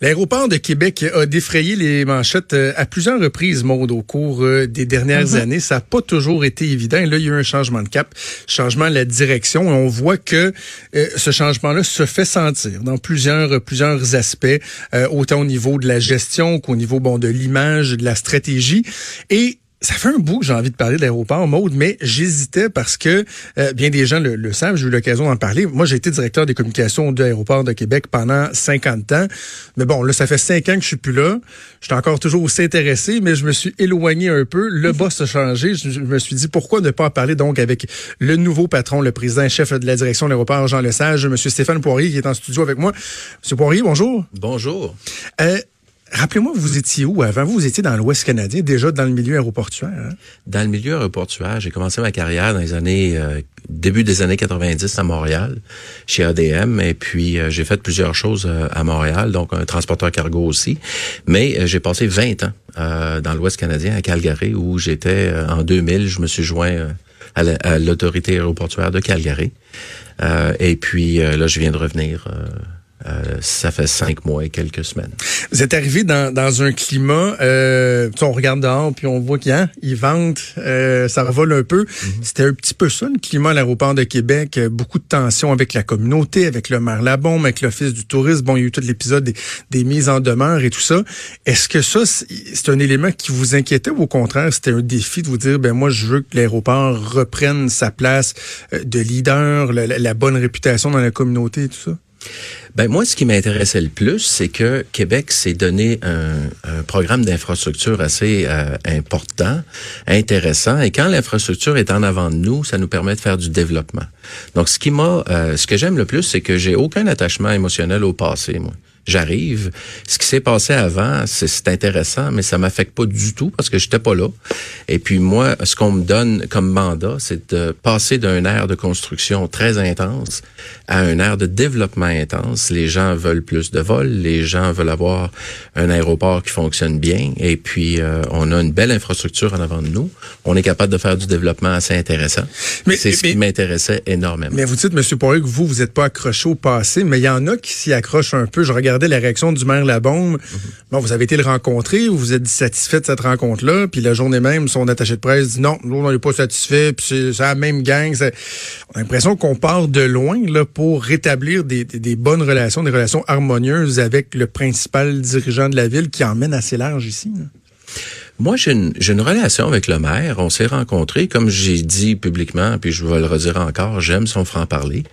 L'aéroport de Québec a défrayé les manchettes euh, à plusieurs reprises, Maude, au cours euh, des dernières Mhm. années. Ça n'a pas toujours été évident. Et là, il y a eu un changement de cap, changement de la direction. Et on voit que euh, ce changement-là se fait sentir dans plusieurs, plusieurs aspects, euh, autant au niveau de la gestion qu'au niveau bon de l'image, de la stratégie. Et ça fait un bout que j'ai envie de parler de l'aéroport, Maude, mais j'hésitais parce que euh, bien des gens le, le savent, j'ai eu l'occasion d'en parler. Moi, j'ai été directeur des communications de l'aéroport de Québec pendant 50 ans. Mais bon, là, ça fait 5 ans que je suis plus là. Je suis encore toujours aussi intéressé, mais je me suis éloigné un peu. Le boss a changé. Je, je me suis dit, pourquoi ne pas en parler donc avec le nouveau patron, le président chef de la direction de l'aéroport, Jean Lesage, M. Stéphane Poirier, qui est en studio avec moi. M. Poirier, bonjour. Bonjour. Euh, Rappelez-moi, vous étiez où avant? Vous, étiez dans l'Ouest canadien, déjà dans le milieu aéroportuaire. Hein? Dans le milieu aéroportuaire, j'ai commencé ma carrière dans les années euh, début des années 90 à Montréal, chez ADM, et puis euh, j'ai fait plusieurs choses euh, à Montréal, donc un transporteur cargo aussi. Mais euh, j'ai passé 20 ans euh, dans l'Ouest canadien, à Calgary, où j'étais en 2000, je me suis joint à la- à l'autorité aéroportuaire de Calgary. Et puis là, je viens de revenir. Euh, ça fait cinq mois et quelques semaines. Vous êtes arrivé dans, dans un climat, euh, on regarde dehors puis on voit qu'il y a, ils vendent, euh, ça revole un peu. C'était un petit peu ça le climat à l'aéroport de Québec, euh, beaucoup de tensions avec la communauté, avec le maire Labombe, avec l'office du tourisme. Bon, il y a eu tout l'épisode des, des mises en demeure et tout ça. Est-ce que ça, c'est un élément qui vous inquiétait ou au contraire, c'était un défi de vous dire, ben moi, je veux que l'aéroport reprenne sa place euh, de leader, la- la bonne réputation dans la communauté et tout ça? Ben moi, ce qui m'intéressait le plus, c'est que Québec s'est donné un, un programme d'infrastructure assez euh, important, intéressant, et quand l'infrastructure est en avant de nous, ça nous permet de faire du développement. Donc, ce qui m'a, euh, ce que j'aime le plus, c'est que j'ai aucun attachement émotionnel au passé, moi. J'arrive. Ce qui s'est passé avant, c'est- intéressant, mais ça m'affecte pas du tout parce que j'étais pas là. Et puis moi, ce qu'on me donne comme mandat, c'est de passer d'un air de construction très intense à un air de développement intense. Les gens veulent plus de vols, les gens veulent avoir un aéroport qui fonctionne bien, et puis euh, on a une belle infrastructure en avant de nous. On est capable de faire du développement assez intéressant. Mais- c'est ce qui m'intéressait énormément. Mais vous dites, M. Poirier, que vous, vous n'êtes pas accroché au passé, mais il y en a qui s'y accrochent un peu. Je regardais la réaction du maire Labombe. Bon, vous avez été le rencontrer, vous êtes satisfait de cette rencontre-là, puis la journée même, son attaché de presse dit non, nous, on n'est pas satisfait, puis c'est la même gang. On a l'impression qu'on part de loin là pour rétablir des, des- des bonnes relations, des relations harmonieuses avec le principal dirigeant de la ville qui emmène assez large ici. là. Moi, j'ai une, j'ai une relation avec le maire. On s'est rencontrés, comme j'ai dit publiquement, puis je vais le redire encore, j'aime son franc-parler.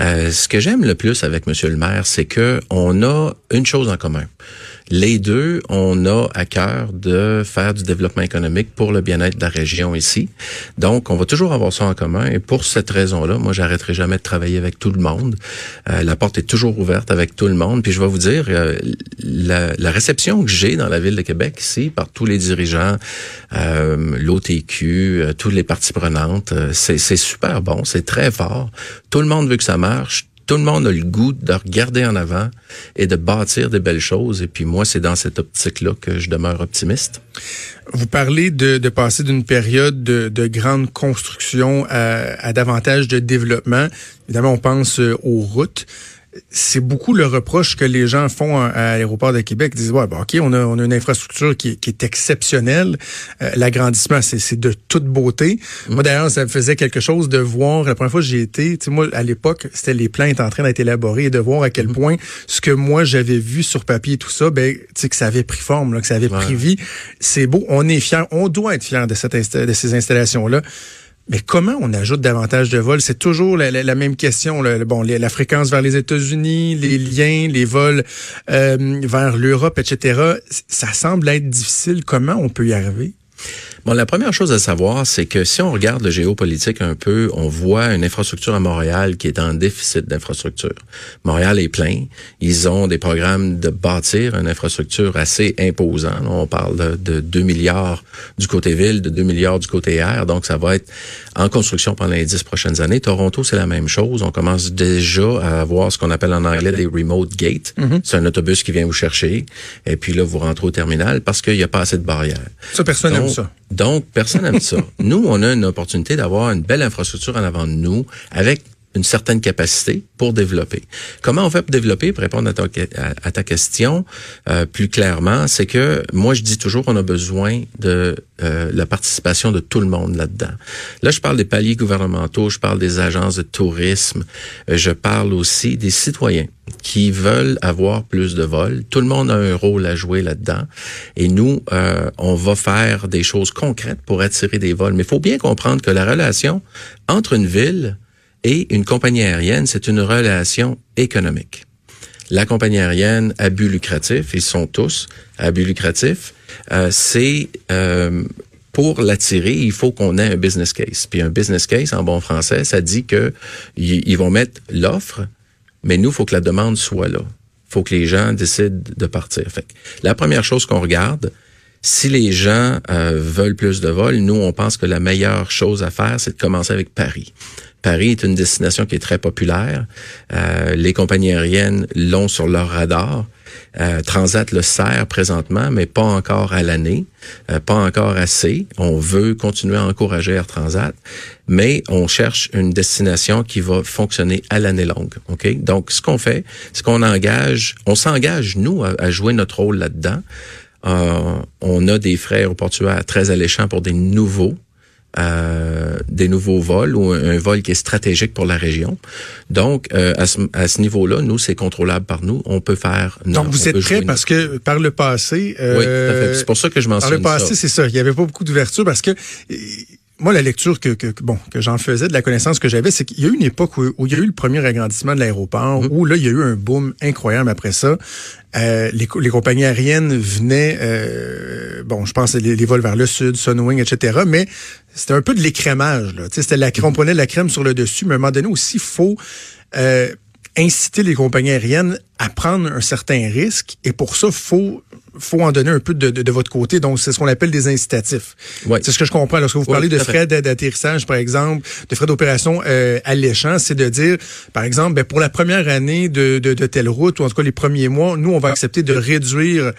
Euh, ce que j'aime le plus avec Monsieur le maire, c'est que on a une chose en commun. Les deux, on a à cœur de faire du développement économique pour le bien-être de la région ici. Donc, on va toujours avoir ça en commun. Et pour cette raison-là, moi, j'arrêterai jamais de travailler avec tout le monde. Euh, la porte est toujours ouverte avec tout le monde. Puis je vais vous dire, euh, la, la réception que j'ai dans la ville de Québec ici par tous les dirigeants, euh, l'OTQ, euh, toutes les parties prenantes, euh, c'est c'est super bon, c'est très fort. Tout le monde veut que ça marche. Tout le monde a le goût de regarder en avant et de bâtir des belles choses. Et puis moi, c'est dans cette optique-là que je demeure optimiste. Vous parlez de, passer d'une période de, de grande construction à, à davantage de développement. Évidemment, on pense euh, aux routes. C'est beaucoup le reproche que les gens font à, l'aéroport de Québec. Ils disent, ouais, bon, OK, on a, on a une infrastructure qui, est- qui est exceptionnelle. Euh, L'agrandissement, c'est c'est de toute beauté. Moi, d'ailleurs, ça me faisait quelque chose de voir, la première fois que j'y été, tu sais, moi, à l'époque, c'était les plans étaient en train d'être élaborés et de voir à quel point ce que moi, j'avais vu sur papier et tout ça, ben, tu sais, que ça avait pris forme, là, que ça avait pris vie. C'est beau. On est fiers. On doit être fiers de, cette de ces installations-là. Mais comment on ajoute davantage de vols? C'est toujours la, même question. Bon, la fréquence vers les États-Unis, les liens, les vols euh, vers l'Europe, etc. Ça semble être difficile. Comment on peut y arriver? Bon, la première chose à savoir, c'est que si on regarde le géopolitique un peu, on voit une infrastructure à Montréal qui est en déficit d'infrastructure. Montréal est plein. Ils ont des programmes de bâtir une infrastructure assez imposant. On parle de, 2 milliards du côté ville, de 2 milliards du côté air. Donc, ça va être en construction pendant les 10 prochaines années. Toronto, c'est la même chose. On commence déjà à avoir ce qu'on appelle en anglais des remote gates. Mhm. C'est un autobus qui vient vous chercher. Et puis là, vous rentrez au terminal parce qu'il n'y a pas assez de barrières. Ça, personne Donc, ça. Donc, personne n'aime ça. Nous, on a une opportunité d'avoir une belle infrastructure en avant de nous avec une certaine capacité pour développer. Comment on fait pour développer, pour répondre à ta, question euh, plus clairement, c'est que moi je dis toujours qu'on a besoin de euh, la participation de tout le monde là-dedans. Là, je parle des paliers gouvernementaux, je parle des agences de tourisme, euh, je parle aussi des citoyens qui veulent avoir plus de vols. Tout le monde a un rôle à jouer là-dedans. Et nous, euh, on va faire des choses concrètes pour attirer des vols. Mais il faut bien comprendre que la relation entre une ville et une compagnie aérienne, c'est une relation économique. La compagnie aérienne à but lucratif, ils sont tous à but lucratif, euh, c'est euh, pour l'attirer, il faut qu'on ait un business case. Puis un business case, en bon français, ça dit que ils vont mettre l'offre, mais nous, faut que la demande soit là. faut que les gens décident de partir. Fait la première chose qu'on regarde, si les gens euh, veulent plus de vols, nous, on pense que la meilleure chose à faire, c'est de commencer avec Paris. Paris est une destination qui est très populaire. Euh, les compagnies aériennes l'ont sur leur radar. Euh, Transat le sert présentement, mais pas encore à l'année, euh, pas encore assez. On veut continuer à encourager Air Transat, mais on cherche une destination qui va fonctionner à l'année longue. Ok? Donc, ce qu'on fait, c'est qu'on engage, on s'engage nous à, jouer notre rôle là-dedans. On a des frais aéroportuaires très alléchants pour des nouveaux euh, des nouveaux vols ou un, un vol qui est stratégique pour la région. Donc, euh, à ce, à ce niveau-là, nous, c'est contrôlable par nous. On peut faire... Donc, vous êtes prêt parce que par le passé... Oui, euh, fait. C'est pour ça que je Par mentionne le passé, ça. c'est ça. Il n'y avait pas beaucoup d'ouverture parce que euh, moi, la lecture que, que bon que j'en faisais, de la connaissance que j'avais, c'est qu'il y a eu une époque où, où il y a eu le premier agrandissement de l'aéroport, Mm-hmm. où là, il y a eu un boom incroyable après ça. Euh, les, les compagnies aériennes venaient, euh, bon, je pense les, les vols vers le sud, Sunwing, etc. Mais c'était un peu de l'écrémage. Là. Tu sais, C'était la, crème- on prenait de la crème sur le dessus, mais à un moment donné aussi, il faut euh, inciter les compagnies aériennes à prendre un certain risque. Et pour ça, faut faut en donner un peu de, de, de votre côté. Donc, c'est ce qu'on appelle des incitatifs. Ouais. C'est ce que je comprends. Lorsque vous Oui, parlez de frais d'a- d'atterrissage, par exemple, de frais d'opération euh, alléchants, c'est de dire, par exemple, ben, pour la première année de, de, de telle route, ou en tout cas les premiers mois, nous, on va accepter de réduire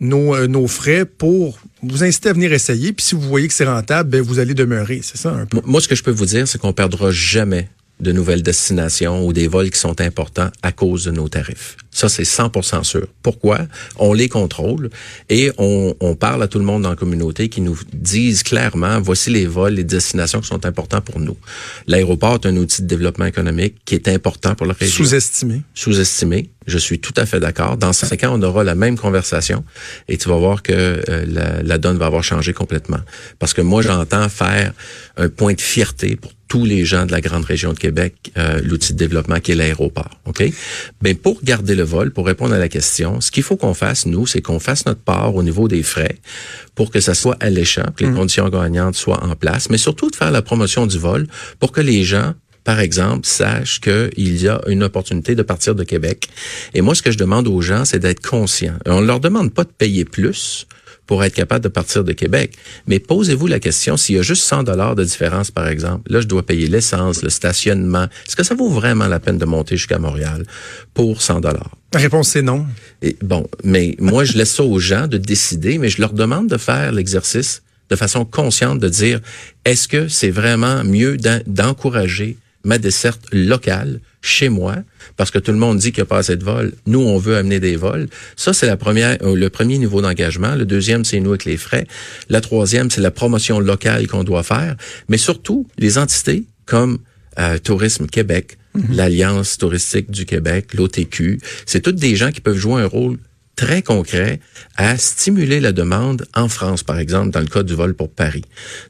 nos, euh, nos frais pour vous inciter à venir essayer. Puis si vous voyez que c'est rentable, ben, vous allez demeurer. C'est ça un peu. Moi, ce que je peux vous dire, c'est qu'on perdra jamais de nouvelles destinations ou des vols qui sont importants à cause de nos tarifs. Ça, c'est 100% sûr. Pourquoi? On les contrôle et on, on parle à tout le monde dans la communauté qui nous disent clairement, voici les vols, les destinations qui sont importants pour nous. L'aéroport est un outil de développement économique qui est important pour la région Sous-estimé. sous-estimé. Je suis tout à fait d'accord. Dans cinq ans, on aura la même conversation et tu vas voir que euh, la, la donne va avoir changé complètement. Parce que moi, j'entends faire un point de fierté pour tous les gens de la grande région de Québec, euh, l'outil de développement qui est l'aéroport. OK? Ben, pour garder le vol, pour répondre à la question, ce qu'il faut qu'on fasse, nous, c'est qu'on fasse notre part au niveau des frais pour que ça soit alléchant, que les conditions gagnantes soient en place, mais surtout de faire la promotion du vol pour que les gens par exemple, sachent qu'il y a une opportunité de partir de Québec. Et moi, ce que je demande aux gens, c'est d'être conscients. On ne leur demande pas de payer plus pour être capable de partir de Québec. Mais posez-vous la question, s'il y a juste 100 dollars de différence, par exemple, là, je dois payer l'essence, le stationnement. Est-ce que ça vaut vraiment la peine de monter jusqu'à Montréal pour 100 dollars? La réponse, c'est non. Et bon, mais moi, je laisse ça aux gens de décider, mais je leur demande de faire l'exercice de façon consciente de dire, est-ce que c'est vraiment mieux d'en- d'encourager ma desserte locale chez moi, parce que tout le monde dit qu'il n'y a pas assez de vols. Nous, on veut amener des vols. Ça, c'est la première, euh, le premier niveau d'engagement. Le deuxième, c'est nous avec les frais. La troisième, c'est la promotion locale qu'on doit faire. Mais surtout, les entités comme euh, Tourisme Québec, l'Alliance touristique du Québec, l'OTQ, c'est toutes des gens qui peuvent jouer un rôle très concret à stimuler la demande en France, par exemple, dans le cas du vol pour Paris.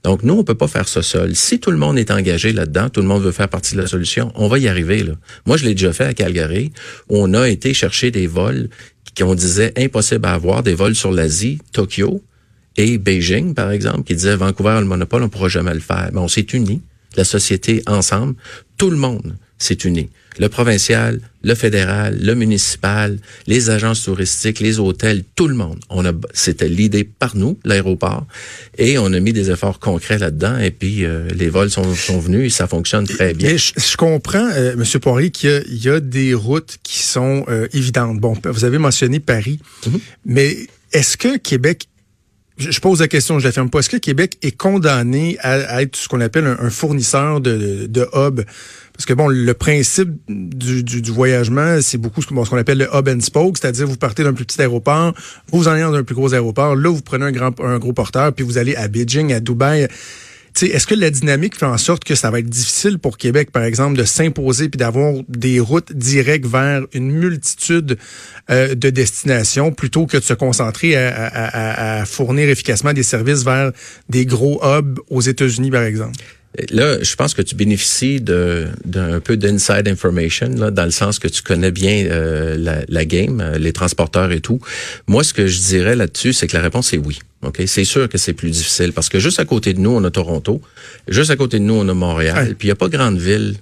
Donc, nous, on peut pas faire ça seul. Si tout le monde est engagé là-dedans, tout le monde veut faire partie de la solution, on va y arriver. Là. Moi, je l'ai déjà fait à Calgary, où on a été chercher des vols qu'on disait impossible à avoir, des vols sur l'Asie, Tokyo, et Beijing, par exemple, qui disait Vancouver le monopole, on pourra jamais le faire. Mais on s'est unis, la société ensemble, tout le monde s'est uni. Le provincial, le fédéral, le municipal, les agences touristiques, les hôtels, tout le monde. On a, c'était l'idée par nous, l'aéroport, et on a mis des efforts concrets là-dedans. Et puis euh, les vols sont, sont venus et ça fonctionne très bien. je, je, comprends, euh, Monsieur Poirier, qu'il y, y, a des routes qui sont euh, évidentes. Bon, vous avez mentionné Paris, mm -hmm. mais est-ce que Québec je pose la question, je la ferme pas. Est-ce que Québec est condamné à, à être ce qu'on appelle un, un, fournisseur de, de hub? Parce que bon, le principe du, du, du voyagement, c'est beaucoup ce qu'on appelle le hub and spoke, c'est-à-dire vous partez d'un plus petit aéroport, vous en allez dans un plus gros aéroport, là vous prenez un grand un gros porteur, puis vous allez à Beijing, à Dubaï. Est-ce que la dynamique fait en sorte que ça va être difficile pour Québec, par exemple, de s'imposer puis d'avoir des routes directes vers une multitude euh, de destinations plutôt que de se concentrer à, à, à, fournir efficacement des services vers des gros hubs aux États-Unis, par exemple? Là, je pense que tu bénéficies d'un peu d'inside information, là, dans le sens que tu connais bien euh, la, la, game, euh, les transporteurs et tout. Moi, ce que je dirais là-dessus, c'est que la réponse est oui. Ok, c'est sûr que c'est plus difficile parce que juste à côté de nous, on a Toronto, juste à côté de nous, on a Montréal, ouais. puis il y a pas grande ville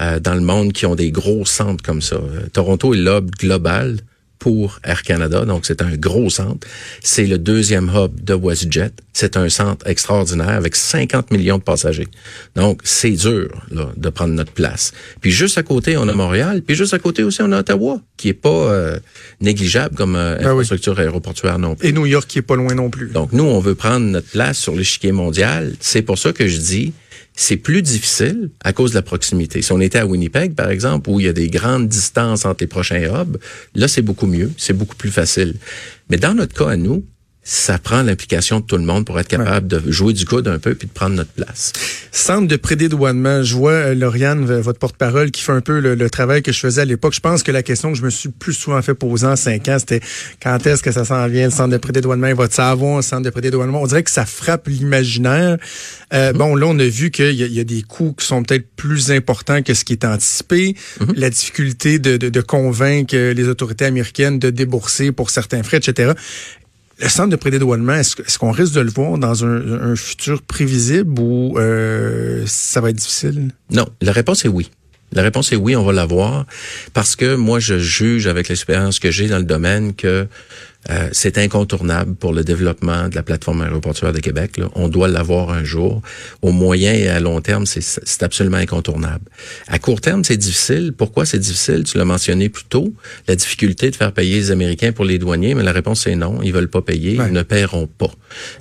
euh, dans le monde qui ont des gros centres comme ça. Toronto est l'hub global pour Air Canada, donc c'est un gros centre. C'est le deuxième hub de WestJet. C'est un centre extraordinaire avec 50 millions de passagers. Donc c'est dur là, de prendre notre place. Puis juste à côté, on a Montréal, puis juste à côté aussi, on a Ottawa, qui est pas euh, négligeable comme euh, ben infrastructure oui. aéroportuaire non plus. Et New York qui est pas loin non plus. Donc nous, on veut prendre notre place sur l'échiquier mondial. C'est pour ça que je dis c'est plus difficile à cause de la proximité. Si on était à Winnipeg, par exemple, où il y a des grandes distances entre les prochains hubs, là, c'est beaucoup mieux, c'est beaucoup plus facile. Mais dans notre cas à nous, ça prend l'implication de tout le monde pour être capable ouais. de jouer du coude un peu puis de prendre notre place. Centre de prédédouanement, je vois euh, Lauriane, votre porte-parole, qui fait un peu le, le, travail que je faisais à l'époque. Je pense que la question que je me suis plus souvent fait poser en cinq ans, c'était quand est-ce que ça s'en vient, le centre de prédédouanement, votre savoir, le centre de prédédouanement? On dirait que ça frappe l'imaginaire. Euh, mm -hmm. Bon, là, on a vu qu'il y, y, a des coûts qui sont peut-être plus importants que ce qui est anticipé. Mm -hmm. La difficulté de, de, de convaincre les autorités américaines de débourser pour certains frais, etc le centre de prédédouanement, est-ce, est qu'on risque de le voir dans un, un futur prévisible ou euh, ça va être difficile? Non, la réponse est oui. La réponse est oui, on va l'avoir parce que moi, je juge avec l'expérience que j'ai dans le domaine que euh, c'est incontournable pour le développement de la plateforme aéroportuaire de Québec. Là. On doit l'avoir un jour. Au moyen et à long terme, c'est absolument incontournable. À court terme, c'est difficile. Pourquoi c'est difficile? Tu l'as mentionné plus tôt. La difficulté de faire payer les Américains pour les douaniers, mais la réponse est non. Ils veulent pas payer. Ouais. Ils ne paieront pas.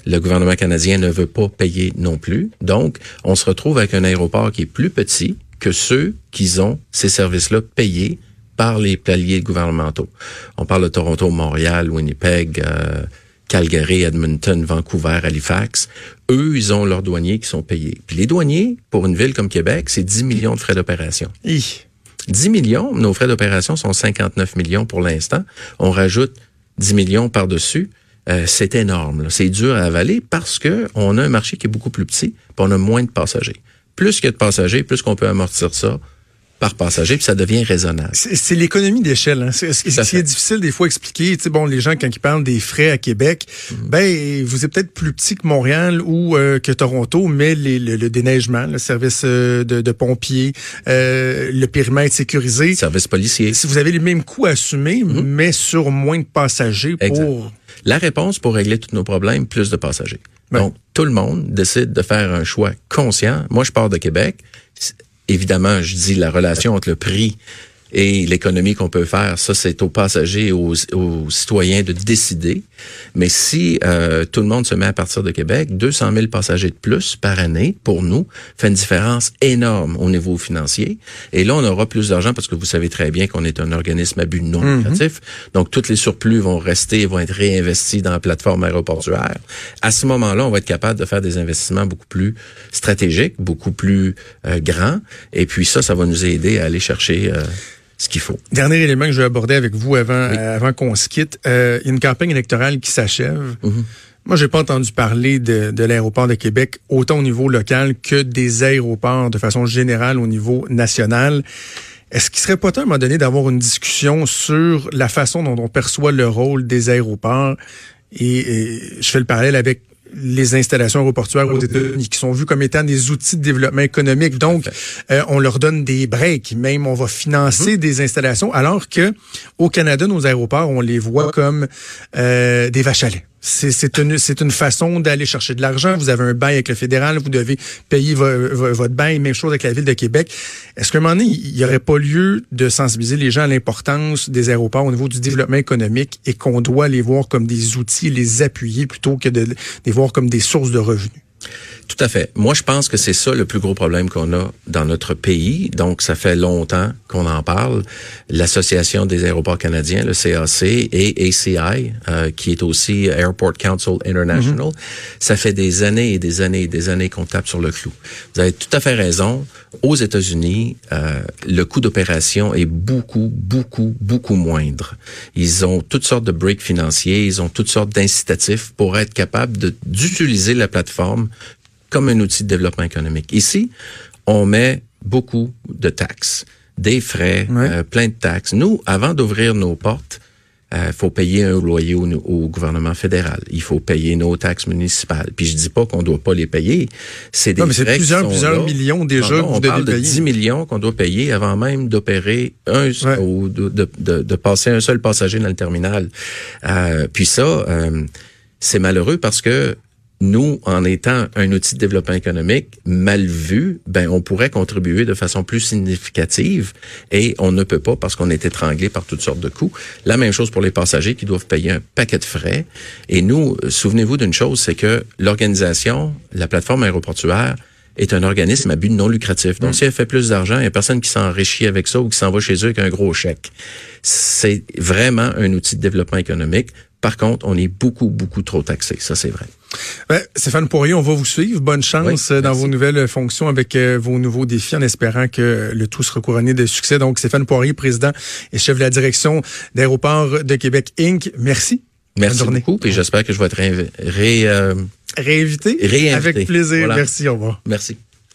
Le gouvernement canadien ne veut pas payer non plus. Donc, on se retrouve avec un aéroport qui est plus petit, que ceux qui ont ces services-là payés par les paliers gouvernementaux. On parle de Toronto, Montréal, Winnipeg, euh, Calgary, Edmonton, Vancouver, Halifax. Eux, ils ont leurs douaniers qui sont payés. Puis les douaniers, pour une ville comme Québec, c'est 10 millions de frais d'opération. 10 millions, nos frais d'opération sont 59 millions pour l'instant. On rajoute 10 millions par-dessus. Euh, c'est énorme. C'est dur à avaler parce que on a un marché qui est beaucoup plus petit, puis on a moins de passagers plus qu'il y a de passagers, plus qu'on peut amortir ça par passager, puis ça devient raisonnable. C'est l'économie d'échelle. Hein. C'est ce qui est difficile des fois à expliquer. Tu sais, bon, les gens, quand ils parlent des frais à Québec, mm -hmm. ben vous êtes peut-être plus petit que Montréal ou euh, que Toronto, mais les, le, le, déneigement, le service euh, de, de, pompiers, euh, le périmètre sécurisé. Service policier. Si vous avez les mêmes coûts à assumer, mm -hmm. mais sur moins de passagers pour... La réponse pour régler tous nos problèmes, plus de passagers. Ouais. Donc, tout le monde décide de faire un choix conscient. Moi, je pars de Québec. Évidemment, je dis la relation entre le prix et l'économie qu'on peut faire, ça, c'est aux passagers et aux, aux, citoyens de décider. Mais si euh, tout le monde se met à partir de Québec, 200 000 passagers de plus par année, pour nous, fait une différence énorme au niveau financier. Et là, on aura plus d'argent parce que vous savez très bien qu'on est un organisme à but non lucratif. Mm -hmm. Donc, tous les surplus vont rester et vont être réinvestis dans la plateforme aéroportuaire. À ce moment-là, on va être capable de faire des investissements beaucoup plus stratégiques, beaucoup plus euh, grands. Et puis ça, ça va nous aider à aller chercher... Euh, ce qu'il faut. Dernier élément que je vais aborder avec vous avant, oui. euh, avant qu'on se quitte. Euh, il y a une campagne électorale qui s'achève. Mm -hmm. Moi, j'ai pas entendu parler de, de l'aéroport de Québec autant au niveau local que des aéroports de façon générale au niveau national. Est-ce qu'il serait pas temps à un moment donné d'avoir une discussion sur la façon dont on perçoit le rôle des aéroports? Et, et je fais le parallèle avec les installations aéroportuaires aux États-Unis, qui sont vues comme étant des outils de développement économique. Donc, euh, on leur donne des breaks, même on va financer Mm-hmm. des installations, alors que au Canada, nos aéroports, on les voit comme euh, des vaches à lait. C'est une, une façon d'aller chercher de l'argent. Vous avez un bail avec le fédéral, vous devez payer vo- vo- votre bail. Même chose avec la ville de Québec. Est-ce qu'à un moment donné, il n'y aurait pas lieu de sensibiliser les gens à l'importance des aéroports au niveau du développement économique et qu'on doit les voir comme des outils, les appuyer plutôt que de les voir comme des sources de revenus? Tout à fait. Moi, je pense que c'est ça le plus gros problème qu'on a dans notre pays. Donc, ça fait longtemps qu'on en parle. L'Association des aéroports canadiens, le CAC, et ACI, euh, qui est aussi Airport Council International, ça fait des années et des années et des années qu'on tape sur le clou. Vous avez tout à fait raison. Aux États-Unis, euh, le coût d'opération est beaucoup, beaucoup, beaucoup moindre. Ils ont toutes sortes de breaks financiers, ils ont toutes sortes d'incitatifs pour être capables d'utiliser la plateforme comme un outil de développement économique. Ici, on met beaucoup de taxes, des frais, euh, plein de taxes. Nous, avant d'ouvrir nos portes, il faut payer un loyer au, au gouvernement fédéral. Il faut payer nos taxes municipales. Puis je dis pas qu'on doit pas les payer. C'est des Non, mais c'est frais plusieurs- plusieurs là. millions déjà Pardon, que vous on devez parle de payer. 10 millions qu'on doit payer avant même d'opérer un Ouais. ou de, de, de- de passer un seul passager dans le terminal. Euh, puis ça, euh, c'est malheureux parce que nous, en étant un outil de développement économique mal vu, ben on pourrait contribuer de façon plus significative et on ne peut pas parce qu'on est étranglé par toutes sortes de coûts. La même chose pour les passagers qui doivent payer un paquet de frais. Et nous, souvenez-vous d'une chose, c'est que l'organisation, la plateforme aéroportuaire, est un organisme à but non lucratif. Donc, si elle fait plus d'argent, il n'y a personne qui s'enrichit avec ça ou qui s'en va chez eux avec un gros chèque. C'est vraiment un outil de développement économique. Par contre, on est beaucoup, beaucoup trop taxé. Ça, c'est vrai. Ben, Stéphane Poirier, on va vous suivre. Bonne chance Oui, euh, dans vos nouvelles fonctions avec euh, vos nouveaux défis en espérant que le tout sera couronné de succès. Donc, Stéphane Poirier, président et chef de la direction d'Aéroports de Québec Inc. Merci. Merci Bonne beaucoup. Puis j'espère que je vais être ré, ré- euh, Réinvité? Réinvité. Avec plaisir. Voilà. Merci. Au revoir. merci.